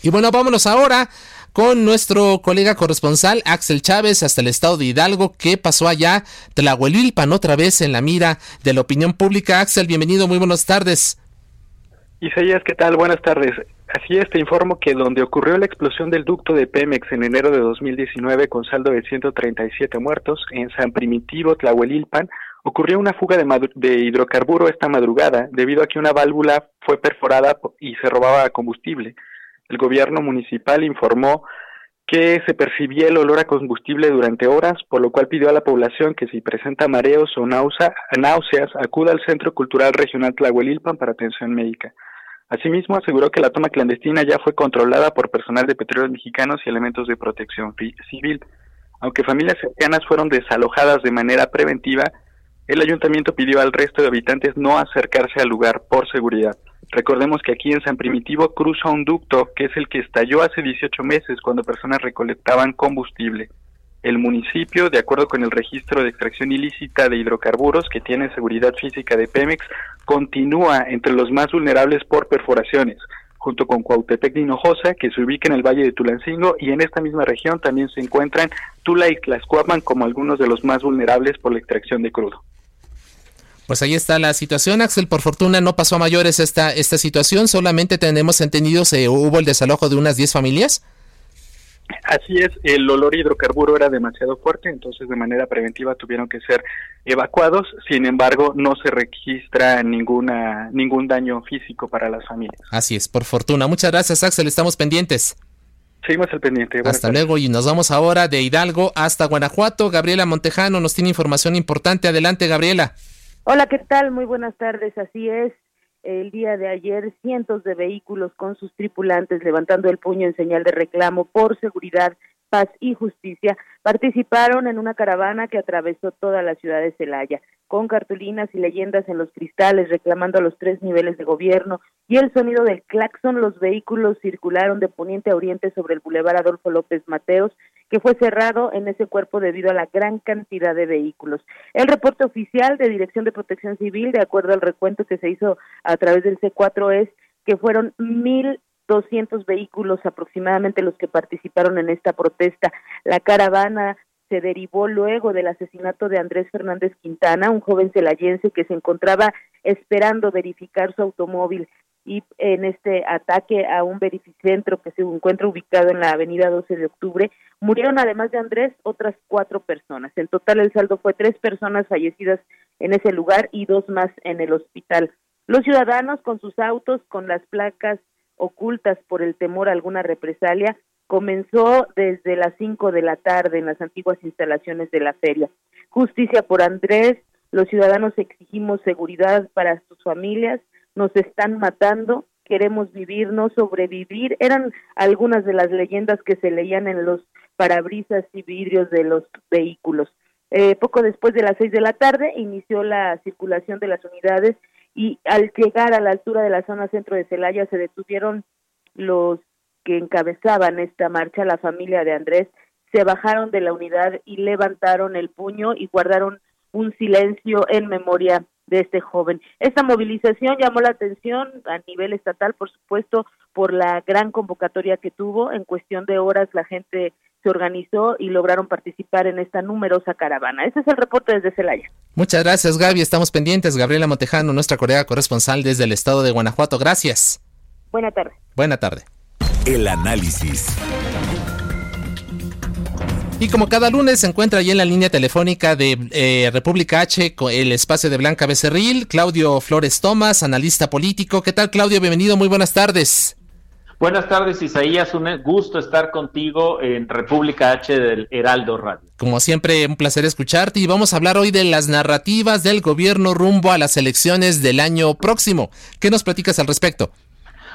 Y bueno, vámonos ahora con nuestro colega corresponsal Axel Chávez hasta el estado de Hidalgo. ¿Qué pasó allá? Tlahuelilpan otra vez en la mira de la opinión pública. Axel, bienvenido, muy buenas tardes. Isaías, ¿qué tal? Buenas tardes. Así es, te informo que donde ocurrió la explosión del ducto de Pemex en enero de 2019 con saldo de 137 muertos, en San Primitivo, Tlahuelilpan, ocurrió una fuga de, de, hidrocarburo esta madrugada debido a que una válvula fue perforada y se robaba combustible el gobierno municipal informó que se percibía el olor a combustible durante horas, por lo cual pidió a la población que si presenta mareos o náuseas acuda al Centro Cultural Regional Tlahuelilpan para atención médica. Asimismo, aseguró que la toma clandestina ya fue controlada por personal de petróleos mexicanos y elementos de protección civil. Aunque familias cercanas fueron desalojadas de manera preventiva, el ayuntamiento pidió al resto de habitantes no acercarse al lugar por seguridad. Recordemos que aquí en San Primitivo cruza un ducto que es el que estalló hace 18 meses cuando personas recolectaban combustible. El municipio, de acuerdo con el registro de extracción ilícita de hidrocarburos que tiene seguridad física de Pemex, continúa entre los más vulnerables por perforaciones. junto con Cuautepec y Hinojosa, que se ubica en el Valle de Tulancingo, y en esta misma región también se encuentran Tula y Tlaxcuapan como algunos de los más vulnerables por la extracción de crudo. Pues ahí está la situación, Axel. Por fortuna no pasó a mayores esta, esta situación. Solamente tenemos entendido se hubo el desalojo de unas 10 familias. Así es, el olor hidrocarburo era demasiado fuerte, entonces de manera preventiva tuvieron que ser evacuados. Sin embargo, no se registra ninguna ningún daño físico para las familias. Así es, por fortuna. Muchas gracias, Axel. Estamos pendientes. Seguimos al pendiente. hasta luego y nos vamos ahora de Hidalgo hasta Guanajuato. Gabriela Montejano nos tiene información importante. Adelante, Gabriela. Hola, ¿qué tal? Muy buenas tardes. Así es el día de ayer cientos de vehículos con sus tripulantes levantando el puño en señal de reclamo por seguridad, paz y justicia participaron en una caravana que atravesó toda la ciudad de Celaya con cartulinas y leyendas en los cristales reclamando a los tres niveles de gobierno y el sonido del claxon, los vehículos circularon de poniente a oriente sobre el bulevar Adolfo López Mateos, que fue cerrado en ese cuerpo debido a la gran cantidad de vehículos. El reporte oficial de Dirección de Protección Civil, de acuerdo al recuento que se hizo a través del C4, es que fueron mil 200 vehículos aproximadamente los que participaron en esta protesta. La caravana se derivó luego del asesinato de Andrés Fernández Quintana, un joven celayense que se encontraba esperando verificar su automóvil y en este ataque a un verificentro que se encuentra ubicado en la avenida 12 de octubre, murieron además de Andrés otras cuatro personas. En total el saldo fue tres personas fallecidas en ese lugar y dos más en el hospital. Los ciudadanos con sus autos, con las placas ocultas por el temor a alguna represalia, comenzó desde las 5 de la tarde en las antiguas instalaciones de la feria. Justicia por Andrés, los ciudadanos exigimos seguridad para sus familias, nos están matando, queremos vivir, no sobrevivir. Eran algunas de las leyendas que se leían en los parabrisas y vidrios de los vehículos. Eh, poco después de las seis de la tarde inició la circulación de las unidades y al llegar a la altura de la zona centro de Celaya se detuvieron los que encabezaban esta marcha, la familia de Andrés, se bajaron de la unidad y levantaron el puño y guardaron un silencio en memoria de este joven. Esta movilización llamó la atención a nivel estatal, por supuesto, por la gran convocatoria que tuvo. En cuestión de horas la gente se organizó y lograron participar en esta numerosa caravana. Ese es el reporte desde Celaya. Muchas gracias, Gaby. Estamos pendientes. Gabriela Montejano, nuestra colega corresponsal desde el estado de Guanajuato. Gracias. Buena tarde. Buena tarde. El análisis. Y como cada lunes se encuentra allí en la línea telefónica de eh, República H, el espacio de Blanca Becerril, Claudio Flores Tomás, analista político. ¿Qué tal, Claudio? Bienvenido, muy buenas tardes. Buenas tardes, Isaías. Un gusto estar contigo en República H del Heraldo Radio. Como siempre, un placer escucharte y vamos a hablar hoy de las narrativas del gobierno rumbo a las elecciones del año próximo. ¿Qué nos platicas al respecto?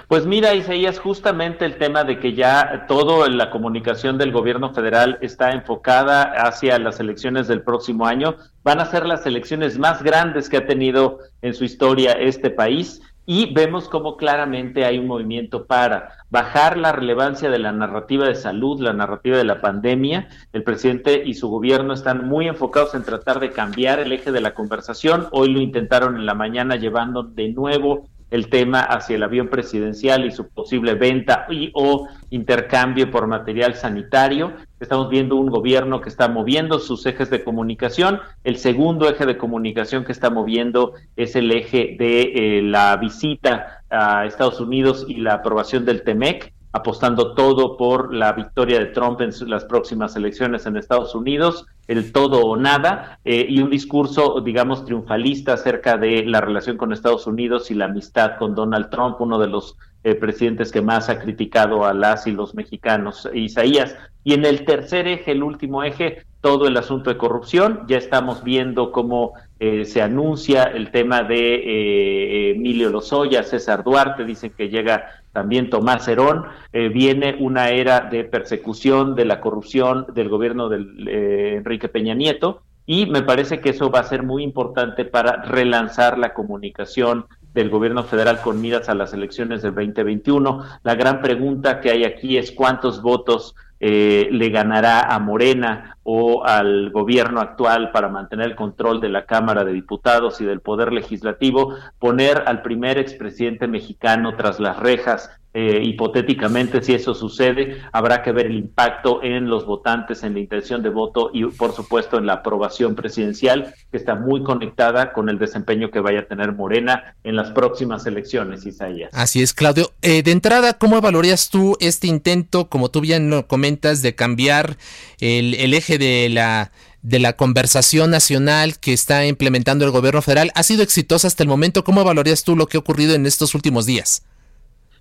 Pues mira, Isaías, justamente el tema de que ya toda la comunicación del gobierno federal está enfocada hacia las elecciones del próximo año, van a ser las elecciones más grandes que ha tenido en su historia este país y vemos cómo claramente hay un movimiento para bajar la relevancia de la narrativa de salud, la narrativa de la pandemia. El presidente y su gobierno están muy enfocados en tratar de cambiar el eje de la conversación. Hoy lo intentaron en la mañana llevando de nuevo el tema hacia el avión presidencial y su posible venta y o intercambio por material sanitario. Estamos viendo un gobierno que está moviendo sus ejes de comunicación. El segundo eje de comunicación que está moviendo es el eje de eh, la visita a Estados Unidos y la aprobación del TEMEC apostando todo por la victoria de Trump en las próximas elecciones en Estados Unidos, el todo o nada, eh, y un discurso, digamos, triunfalista acerca de la relación con Estados Unidos y la amistad con Donald Trump, uno de los eh, presidentes que más ha criticado a las y los mexicanos, Isaías. Y en el tercer eje, el último eje, todo el asunto de corrupción. Ya estamos viendo cómo eh, se anuncia el tema de Emilio Lozoya, César Duarte, dicen que llega también Tomás Herón, eh, viene una era de persecución de la corrupción del gobierno de eh, Enrique Peña Nieto y me parece que eso va a ser muy importante para relanzar la comunicación del gobierno federal con miras a las elecciones del 2021. La gran pregunta que hay aquí es cuántos votos eh, le ganará a Morena o al gobierno actual para mantener el control de la Cámara de Diputados y del Poder Legislativo, poner al primer expresidente mexicano tras las rejas eh, hipotéticamente, si eso sucede, habrá que ver el impacto en los votantes, en la intención de voto y, por supuesto, en la aprobación presidencial, que está muy conectada con el desempeño que vaya a tener Morena en las próximas elecciones, Isaías. Así es, Claudio. Eh, de entrada, ¿cómo evaluarías tú este intento, como tú bien lo comentas, de cambiar el, el eje de la de la conversación nacional que está implementando el gobierno federal ha sido exitosa hasta el momento. ¿Cómo evaluarías tú lo que ha ocurrido en estos últimos días?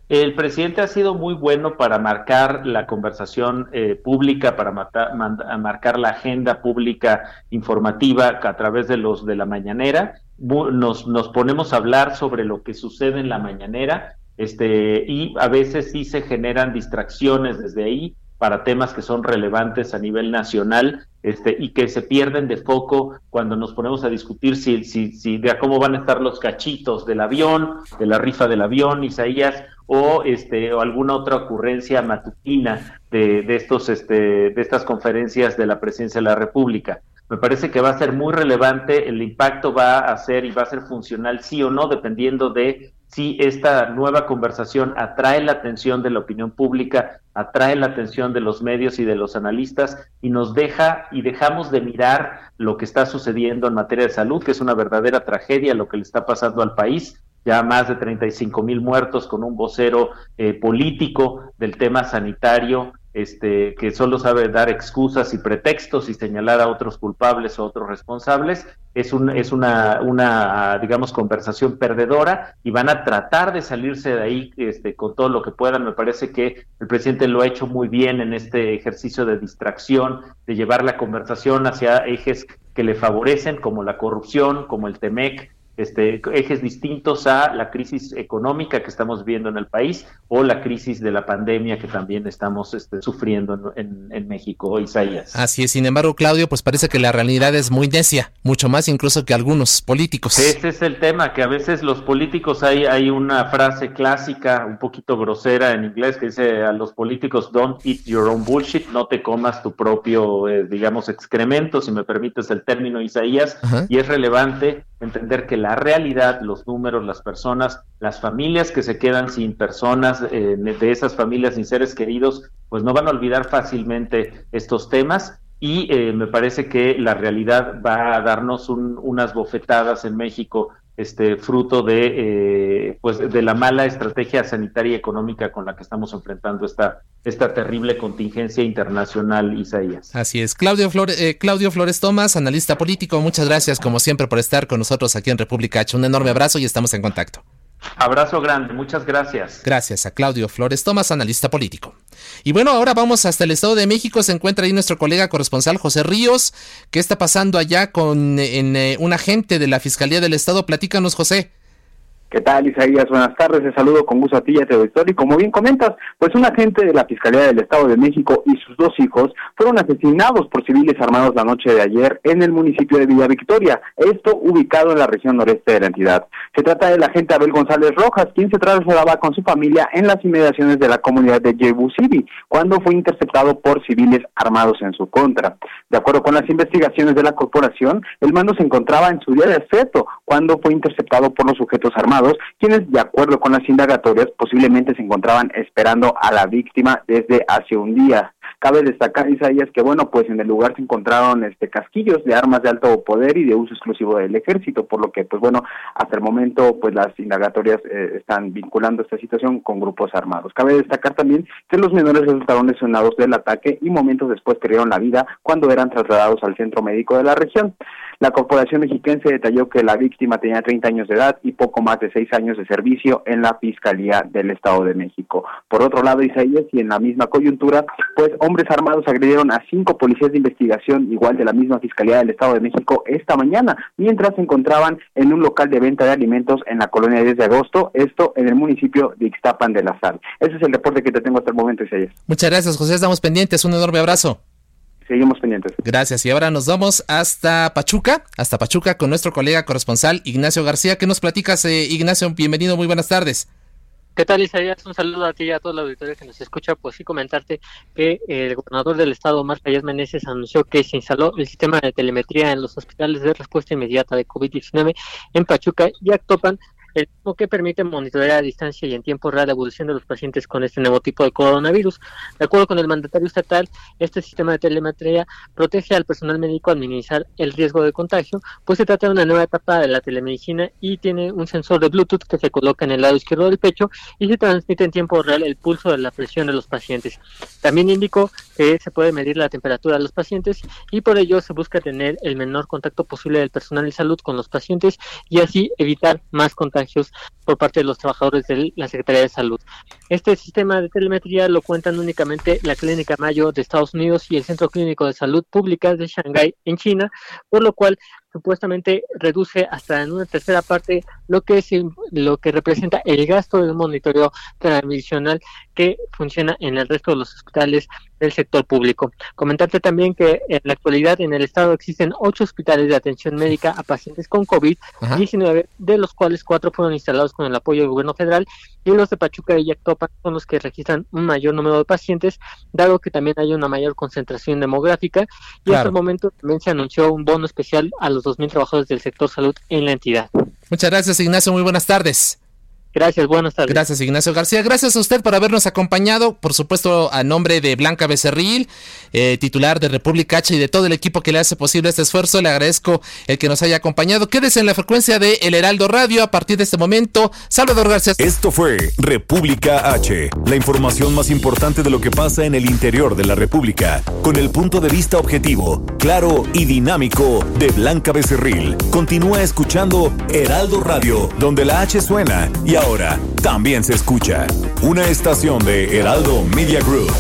El presidente ha sido muy bueno para marcar la conversación eh, pública, para marcar la agenda pública informativa a través de los de la mañanera. Nos, nos ponemos a hablar sobre lo que sucede en la mañanera, este, y a veces sí se generan distracciones desde ahí para temas que son relevantes a nivel nacional este, y que se pierden de foco cuando nos ponemos a discutir si, si, si de cómo van a estar los cachitos del avión, de la rifa del avión, Isaías, o este o alguna otra ocurrencia matutina de, de estos este de estas conferencias de la presidencia de la República. Me parece que va a ser muy relevante, el impacto va a ser y va a ser funcional sí o no, dependiendo de si esta nueva conversación atrae la atención de la opinión pública, atrae la atención de los medios y de los analistas y nos deja y dejamos de mirar lo que está sucediendo en materia de salud, que es una verdadera tragedia lo que le está pasando al país, ya más de 35 mil muertos con un vocero eh, político del tema sanitario, este, que solo sabe dar excusas y pretextos y señalar a otros culpables o otros responsables, es, un, es una, una, digamos, conversación perdedora y van a tratar de salirse de ahí este, con todo lo que puedan. Me parece que el presidente lo ha hecho muy bien en este ejercicio de distracción, de llevar la conversación hacia ejes que le favorecen, como la corrupción, como el TEMEC, este, ejes distintos a la crisis económica que estamos viendo en el país o la crisis de la pandemia que también estamos este, sufriendo en, en, México, Isaías. Así es, sin embargo, Claudio, pues parece que la realidad es muy necia, mucho más incluso que algunos políticos. Ese es el tema, que a veces los políticos hay, hay una frase clásica, un poquito grosera en inglés, que dice a los políticos, don't eat your own bullshit, no te comas tu propio, eh, digamos, excremento, si me permites el término, Isaías, y es relevante entender que la realidad, los números, las personas, las familias que se quedan sin personas, eh, de esas familias sin seres queridos, pues no van a olvidar fácilmente estos temas. Y eh, me parece que la realidad va a darnos unas bofetadas en México este fruto de eh, pues de la mala estrategia sanitaria y económica con la que estamos enfrentando esta esta terrible contingencia internacional Isaías. Así es. Claudio Flores eh, Claudio Flores Tomás, analista político, muchas gracias como siempre por estar con nosotros aquí en República H. Un enorme abrazo y estamos en contacto. Abrazo grande, muchas gracias. Gracias a Claudio Flores Tomás, analista político. Y bueno, ahora vamos hasta el Estado de México. Se encuentra ahí nuestro colega corresponsal José Ríos. ¿Qué está pasando allá con en, eh, un agente de la Fiscalía del Estado? Platícanos, José. ¿Qué tal, Isaías? Buenas tardes, te saludo con gusto a ti y a tu Y como bien comentas, pues un agente de la Fiscalía del Estado de México y sus dos hijos fueron asesinados por civiles armados la noche de ayer en el municipio de Villa Victoria, esto ubicado en la región noreste de la entidad. Se trata del agente Abel González Rojas, quien se trasladaba con su familia en las inmediaciones de la comunidad de Yebu City, cuando fue interceptado por civiles armados en su contra. De acuerdo con las investigaciones de la corporación, el mando se encontraba en su día de aseto, cuando fue interceptado por los sujetos armados quienes, de acuerdo con las indagatorias, posiblemente se encontraban esperando a la víctima desde hace un día. Cabe destacar, Isaías, que bueno, pues en el lugar se encontraron este casquillos de armas de alto poder y de uso exclusivo del ejército, por lo que, pues bueno, hasta el momento, pues las indagatorias eh, están vinculando esta situación con grupos armados. Cabe destacar también que los menores resultaron lesionados del ataque y momentos después perdieron la vida cuando eran trasladados al centro médico de la región. La Corporación Mexiquense detalló que la víctima tenía 30 años de edad y poco más de 6 años de servicio en la Fiscalía del Estado de México. Por otro lado, Isaías, y en la misma coyuntura, pues hombres armados agredieron a cinco policías de investigación, igual de la misma Fiscalía del Estado de México, esta mañana, mientras se encontraban en un local de venta de alimentos en la colonia 10 de agosto, esto en el municipio de Ixtapan de la Sal. Ese es el reporte que te tengo hasta el momento, Isaías. Muchas gracias, José. Estamos pendientes. Un enorme abrazo. Seguimos pendientes. Gracias. Y ahora nos vamos hasta Pachuca, hasta Pachuca con nuestro colega corresponsal Ignacio García. ¿Qué nos platicas, eh, Ignacio? Bienvenido, muy buenas tardes. ¿Qué tal, Isaías? Un saludo a ti y a toda la auditoría que nos escucha. Pues sí, comentarte que el gobernador del estado, Omar Callas Meneses, anunció que se instaló el sistema de telemetría en los hospitales de respuesta inmediata de COVID-19 en Pachuca y Actopan el mismo que permite monitorear a distancia y en tiempo real la evolución de los pacientes con este nuevo tipo de coronavirus. De acuerdo con el mandatario estatal, este sistema de telemetría protege al personal médico al minimizar el riesgo de contagio, pues se trata de una nueva etapa de la telemedicina y tiene un sensor de Bluetooth que se coloca en el lado izquierdo del pecho y se transmite en tiempo real el pulso de la presión de los pacientes. También indicó que se puede medir la temperatura de los pacientes y por ello se busca tener el menor contacto posible del personal de salud con los pacientes y así evitar más contagios por parte de los trabajadores de la Secretaría de Salud. Este sistema de telemetría lo cuentan únicamente la Clínica Mayo de Estados Unidos y el Centro Clínico de Salud Pública de Shanghái en China, por lo cual supuestamente reduce hasta en una tercera parte lo que es lo que representa el gasto de monitoreo tradicional que funciona en el resto de los hospitales del sector público. Comentarte también que en la actualidad en el estado existen ocho hospitales de atención médica a pacientes con COVID-19, de los cuales cuatro fueron instalados con el apoyo del gobierno federal y los de Pachuca y Yactopan son los que registran un mayor número de pacientes, dado que también hay una mayor concentración demográfica y en este momento también se anunció un bono especial a los 2.000 trabajadores del sector salud en la entidad. Muchas gracias Ignacio, muy buenas tardes. Gracias, buenas tardes. Gracias, Ignacio García. Gracias a usted por habernos acompañado. Por supuesto, a nombre de Blanca Becerril, eh, titular de República H y de todo el equipo que le hace posible este esfuerzo, le agradezco el que nos haya acompañado. Quédese en la frecuencia de El Heraldo Radio a partir de este momento. Salvador García. Esto fue República H, la información más importante de lo que pasa en el interior de la República, con el punto de vista objetivo, claro y dinámico de Blanca Becerril. Continúa escuchando Heraldo Radio, donde la H suena y ahora también se escucha. Una estación de Heraldo Media Group.